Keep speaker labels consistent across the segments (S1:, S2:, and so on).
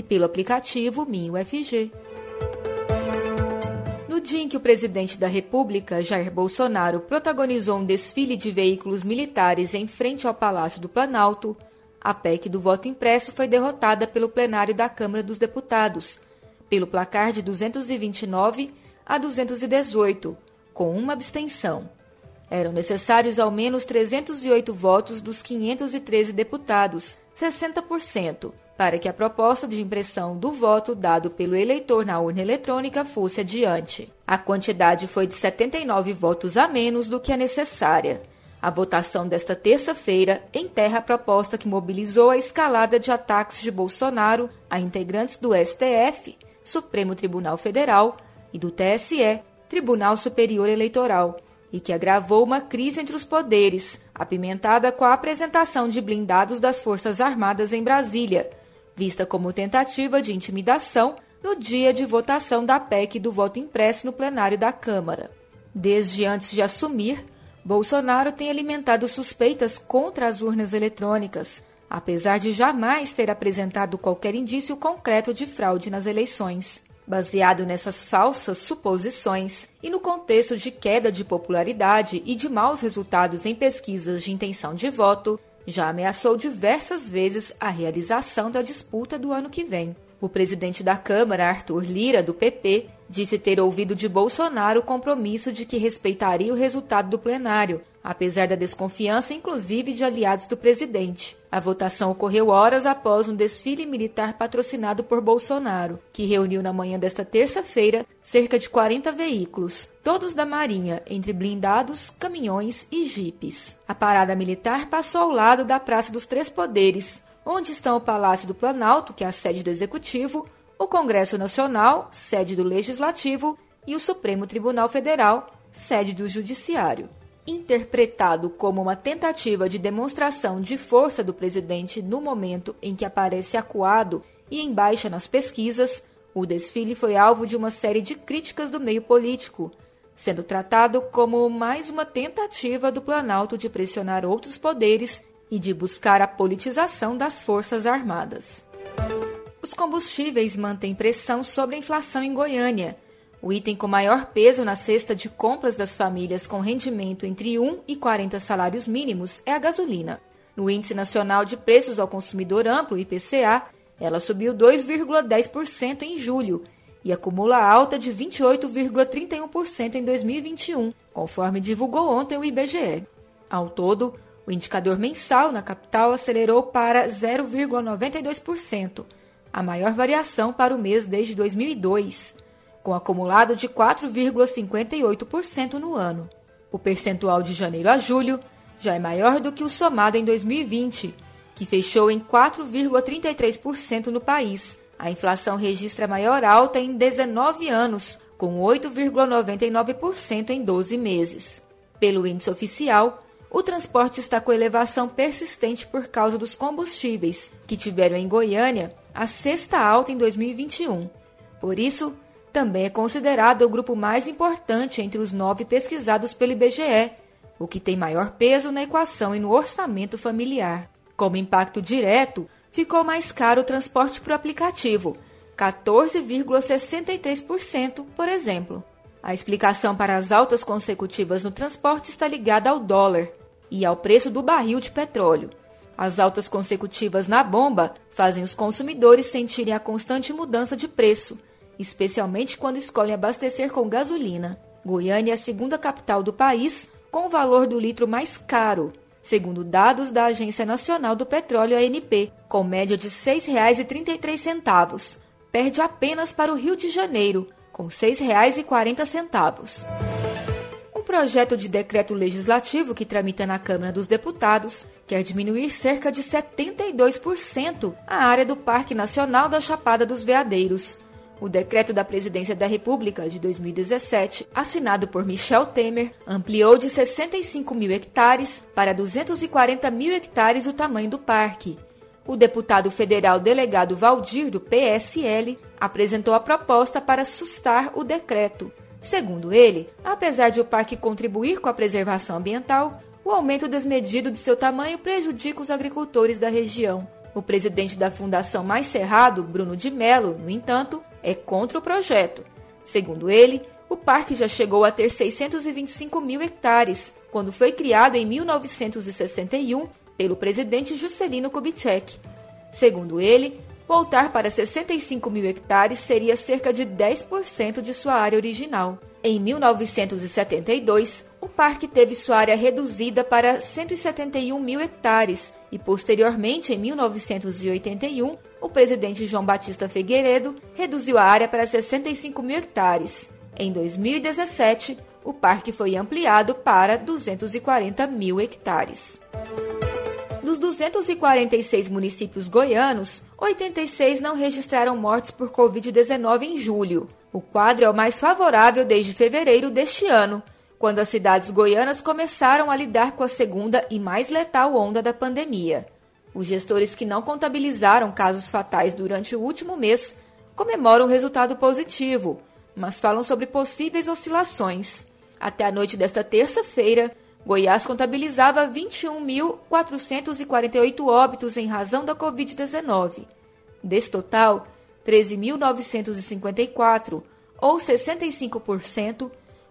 S1: e pelo aplicativo MinUFG. No dia em que o presidente da República, Jair Bolsonaro, protagonizou um desfile de veículos militares em frente ao Palácio do Planalto, a PEC do voto impresso foi derrotada pelo plenário da Câmara dos Deputados, pelo placar de 229 a 218, com uma abstenção. Eram necessários ao menos 308 votos dos 513 deputados, 60%, para que a proposta de impressão do voto dado pelo eleitor na urna eletrônica fosse adiante. A quantidade foi de 79 votos a menos do que a necessária. A votação desta terça-feira enterra a proposta que mobilizou a escalada de ataques de Bolsonaro a integrantes do STF, Supremo Tribunal Federal, e do TSE, Tribunal Superior Eleitoral, e que agravou uma crise entre os poderes, apimentada com a apresentação de blindados das Forças Armadas em Brasília, vista como tentativa de intimidação no dia de votação da PEC do voto impresso no plenário da Câmara. Desde antes de assumir, Bolsonaro tem alimentado suspeitas contra as urnas eletrônicas, apesar de jamais ter apresentado qualquer indício concreto de fraude nas eleições. Baseado nessas falsas suposições e no contexto de queda de popularidade e de maus resultados em pesquisas de intenção de voto, já ameaçou diversas vezes a realização da disputa do ano que vem. O presidente da Câmara, Arthur Lira, do PP, disse ter ouvido de Bolsonaro o compromisso de que respeitaria o resultado do plenário, apesar da desconfiança, inclusive, de aliados do presidente. A votação ocorreu horas após um desfile militar patrocinado por Bolsonaro, que reuniu na manhã desta terça-feira cerca de 40 veículos, todos da Marinha, entre blindados, caminhões e jipes. A parada militar passou ao lado da Praça dos Três Poderes, onde estão o Palácio do Planalto, que é a sede do Executivo, o Congresso Nacional, sede do Legislativo, e o Supremo Tribunal Federal, sede do Judiciário. Interpretado como uma tentativa de demonstração de força do presidente no momento em que aparece acuado e em baixa nas pesquisas, o desfile foi alvo de uma série de críticas do meio político, sendo tratado como mais uma tentativa do Planalto de pressionar outros poderes e de buscar a politização das Forças Armadas. Os combustíveis mantêm pressão sobre a inflação em Goiânia. O item com maior peso na cesta de compras das famílias com rendimento entre 1 e 40 salários mínimos é a gasolina. No Índice Nacional de Preços ao Consumidor Amplo, IPCA, ela subiu 2,10% em julho e acumula alta de 28,31% em 2021, conforme divulgou ontem o IBGE. Ao todo, o indicador mensal na capital acelerou para 0,92% a maior variação para o mês desde 2002, com acumulado de 4,58% no ano. O percentual de janeiro a julho já é maior do que o somado em 2020, que fechou em 4,33% no país. A inflação registra a maior alta em 19 anos, com 8,99% em 12 meses. Pelo índice oficial, o transporte está com elevação persistente por causa dos combustíveis, que tiveram em Goiânia a sexta alta em 2021. Por isso, também é considerado o grupo mais importante entre os nove pesquisados pelo IBGE, o que tem maior peso na equação e no orçamento familiar. Como impacto direto, ficou mais caro o transporte por aplicativo, 14,63%, por exemplo. A explicação para as altas consecutivas no transporte está ligada ao dólar e ao preço do barril de petróleo, as altas consecutivas na bomba fazem os consumidores sentirem a constante mudança de preço, especialmente quando escolhem abastecer com gasolina. Goiânia é a segunda capital do país com o valor do litro mais caro, segundo dados da Agência Nacional do Petróleo ANP, com média de R$ 6,33. Perde apenas para o Rio de Janeiro, com R$ 6,40 projeto de decreto legislativo que tramita na Câmara dos Deputados quer diminuir cerca de 72% a área do Parque Nacional da Chapada dos Veadeiros. O decreto da Presidência da República de 2017, assinado por Michel Temer, ampliou de 65 mil hectares para 240 mil hectares o tamanho do parque. O deputado federal delegado Valdir, do PSL, apresentou a proposta para sustar o decreto. Segundo ele, apesar de o parque contribuir com a preservação ambiental, o aumento desmedido de seu tamanho prejudica os agricultores da região. O presidente da Fundação Mais Cerrado, Bruno de Mello, no entanto, é contra o projeto. Segundo ele, o parque já chegou a ter 625 mil hectares, quando foi criado em 1961 pelo presidente Juscelino Kubitschek. Segundo ele, voltar para 65 mil hectares seria cerca de 10% de sua área original. Em 1972, o parque teve sua área reduzida para 171 mil hectares e, posteriormente, em 1981, o presidente João Batista Figueiredo reduziu a área para 65 mil hectares. Em 2017, o parque foi ampliado para 240 mil hectares. Dos 246 municípios goianos, 86 não registraram mortes por Covid-19 em julho. O quadro é o mais favorável desde fevereiro deste ano, quando as cidades goianas começaram a lidar com a segunda e mais letal onda da pandemia. Os gestores que não contabilizaram casos fatais durante o último mês comemoram o resultado positivo, mas falam sobre possíveis oscilações. Até a noite desta terça-feira, Goiás contabilizava 21.448 óbitos em razão da Covid-19. Desse total, 13.954, ou 65%,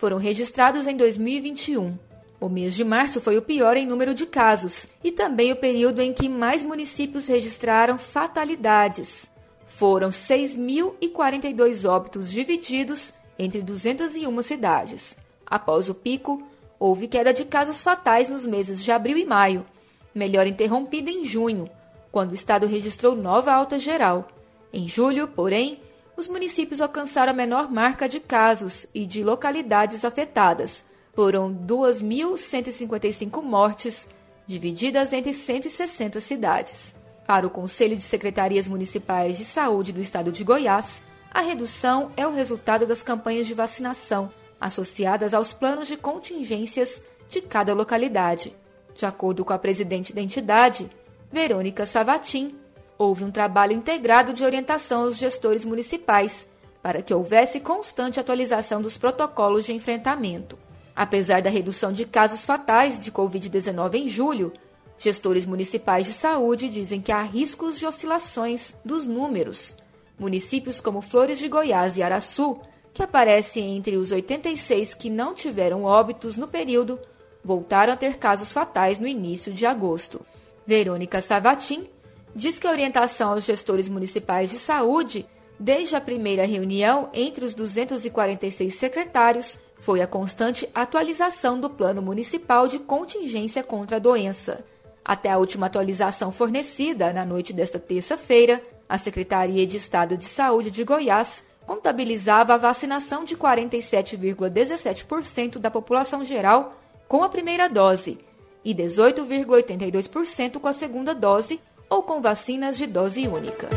S1: foram registrados em 2021. O mês de março foi o pior em número de casos e também o período em que mais municípios registraram fatalidades. Foram 6.042 óbitos divididos entre 201 cidades. Após o pico, houve queda de casos fatais nos meses de abril e maio, melhor interrompida em junho, quando o estado registrou nova alta geral. Em julho, porém, os municípios alcançaram a menor marca de casos e de localidades afetadas. Foram 2.155 mortes, divididas entre 160 cidades. Para o Conselho de Secretarias Municipais de Saúde do Estado de Goiás, a redução é o resultado das campanhas de vacinação associadas aos planos de contingências de cada localidade. De acordo com a presidente da entidade, Verônica Savatin, houve um trabalho integrado de orientação aos gestores municipais para que houvesse constante atualização dos protocolos de enfrentamento. Apesar da redução de casos fatais de Covid-19 em julho, gestores municipais de saúde dizem que há riscos de oscilações dos números. Municípios como Flores de Goiás e Araçu, que aparecem entre os 86 que não tiveram óbitos no período, voltaram a ter casos fatais no início de agosto. Verônica Savatin diz que a orientação aos gestores municipais de saúde, desde a primeira reunião entre os 246 secretários, foi a constante atualização do Plano Municipal de Contingência contra a Doença. Até a última atualização fornecida na noite desta terça-feira, a Secretaria de Estado de Saúde de Goiás contabilizava a vacinação de 47,17% da população geral com a primeira dose e 18,82% com a segunda dose ou com vacinas de dose única.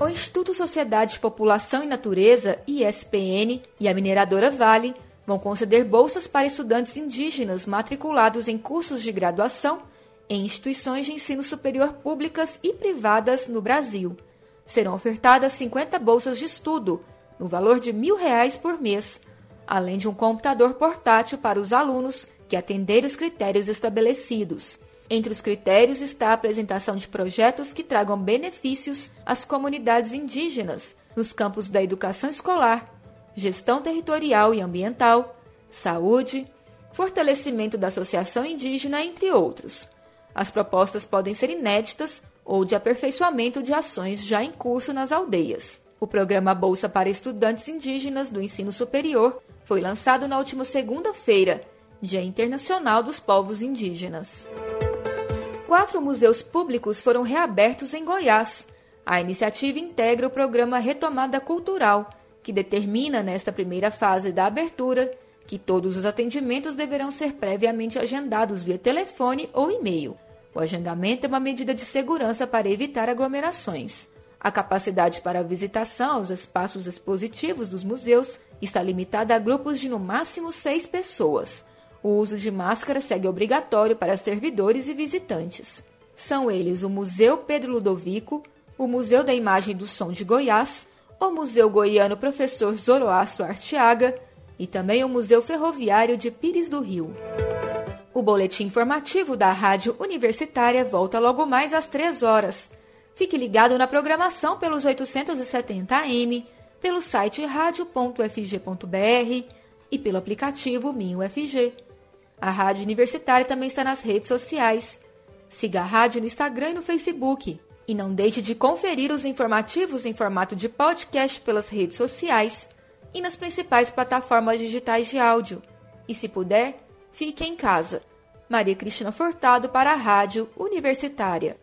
S1: O Instituto Sociedade População e Natureza, ISPN, e a mineradora Vale vão conceder bolsas para estudantes indígenas matriculados em cursos de graduação em instituições de ensino superior públicas e privadas no Brasil. Serão ofertadas 50 bolsas de estudo, no valor de mil reais por mês, além de um computador portátil para os alunos que atenderem os critérios estabelecidos. Entre os critérios está a apresentação de projetos que tragam benefícios às comunidades indígenas nos campos da educação escolar, gestão territorial e ambiental, saúde, fortalecimento da associação indígena, entre outros. As propostas podem ser inéditas ou de aperfeiçoamento de ações já em curso nas aldeias. O programa Bolsa para Estudantes Indígenas do Ensino Superior foi lançado na última segunda-feira, Dia Internacional dos Povos Indígenas quatro museus públicos foram reabertos em Goiás. A iniciativa integra o programa Retomada Cultural, que determina, nesta primeira fase da abertura, que todos os atendimentos deverão ser previamente agendados via telefone ou e-mail. O agendamento é uma medida de segurança para evitar aglomerações. A capacidade para a visitação aos espaços expositivos dos museus está limitada a grupos de no máximo seis pessoas. O uso de máscara segue obrigatório para servidores e visitantes. São eles o Museu Pedro Ludovico, o Museu da Imagem do Som de Goiás, o Museu Goiano Professor Zoroastro Arteaga e também o Museu Ferroviário de Pires do Rio. O boletim informativo da Rádio Universitária volta logo mais às 3 horas. Fique ligado na programação pelos 870 AM, pelo site radio.fg.br e pelo aplicativo MinUFG. A Rádio Universitária também está nas redes sociais. Siga a rádio no Instagram e no Facebook. E não deixe de conferir os informativos em formato de podcast pelas redes sociais e nas principais plataformas digitais de áudio. E se puder, fique em casa. Maria Cristina Furtado para a Rádio Universitária.